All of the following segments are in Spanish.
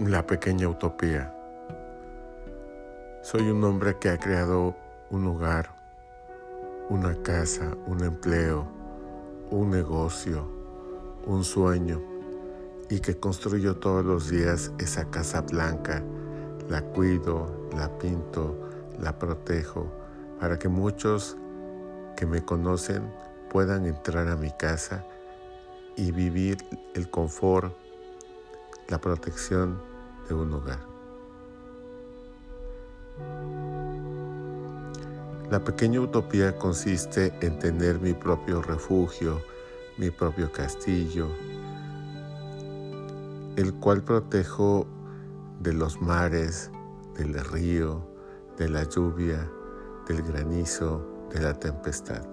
La pequeña utopía. Soy un hombre que ha creado un hogar, una casa, un empleo, un negocio, un sueño y que construyo todos los días esa casa blanca. La cuido, la pinto, la protejo para que muchos que me conocen puedan entrar a mi casa y vivir el confort la protección de un hogar. La pequeña utopía consiste en tener mi propio refugio, mi propio castillo, el cual protejo de los mares, del río, de la lluvia, del granizo, de la tempestad.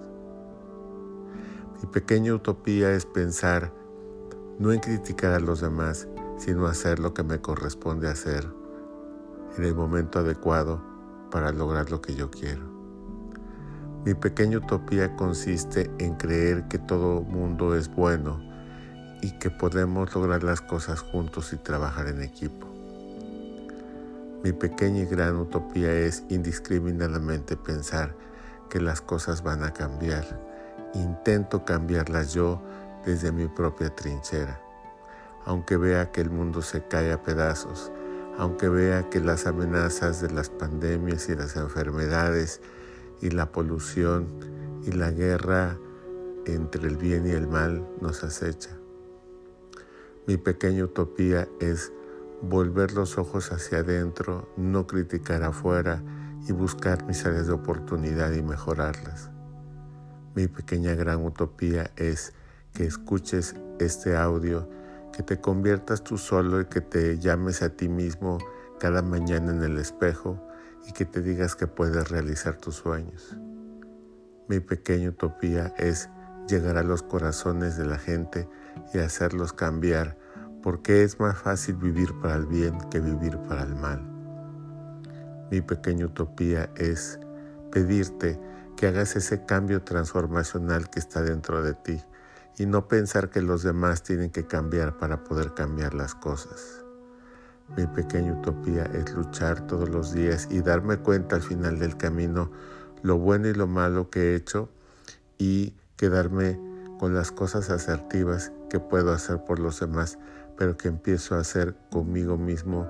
Mi pequeña utopía es pensar no en criticar a los demás, sino hacer lo que me corresponde hacer en el momento adecuado para lograr lo que yo quiero. Mi pequeña utopía consiste en creer que todo mundo es bueno y que podemos lograr las cosas juntos y trabajar en equipo. Mi pequeña y gran utopía es indiscriminadamente pensar que las cosas van a cambiar. Intento cambiarlas yo desde mi propia trinchera aunque vea que el mundo se cae a pedazos, aunque vea que las amenazas de las pandemias y las enfermedades y la polución y la guerra entre el bien y el mal nos acecha. Mi pequeña utopía es volver los ojos hacia adentro, no criticar afuera y buscar mis áreas de oportunidad y mejorarlas. Mi pequeña gran utopía es que escuches este audio que te conviertas tú solo y que te llames a ti mismo cada mañana en el espejo y que te digas que puedes realizar tus sueños. Mi pequeña utopía es llegar a los corazones de la gente y hacerlos cambiar porque es más fácil vivir para el bien que vivir para el mal. Mi pequeña utopía es pedirte que hagas ese cambio transformacional que está dentro de ti y no pensar que los demás tienen que cambiar para poder cambiar las cosas. Mi pequeña utopía es luchar todos los días y darme cuenta al final del camino lo bueno y lo malo que he hecho y quedarme con las cosas asertivas que puedo hacer por los demás, pero que empiezo a hacer conmigo mismo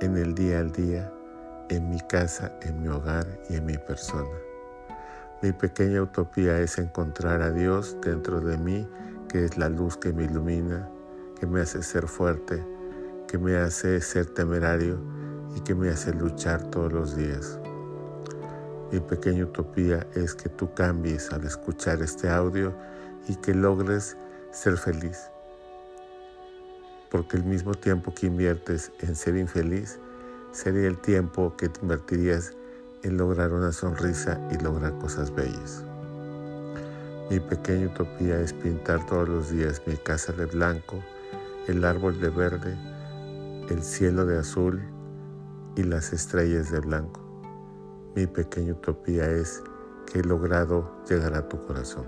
en el día al día, en mi casa, en mi hogar y en mi persona. Mi pequeña utopía es encontrar a Dios dentro de mí, que es la luz que me ilumina, que me hace ser fuerte, que me hace ser temerario y que me hace luchar todos los días. Mi pequeña utopía es que tú cambies al escuchar este audio y que logres ser feliz. Porque el mismo tiempo que inviertes en ser infeliz sería el tiempo que te invertirías en lograr una sonrisa y lograr cosas bellas. Mi pequeña utopía es pintar todos los días mi casa de blanco, el árbol de verde, el cielo de azul y las estrellas de blanco. Mi pequeña utopía es que he logrado llegar a tu corazón.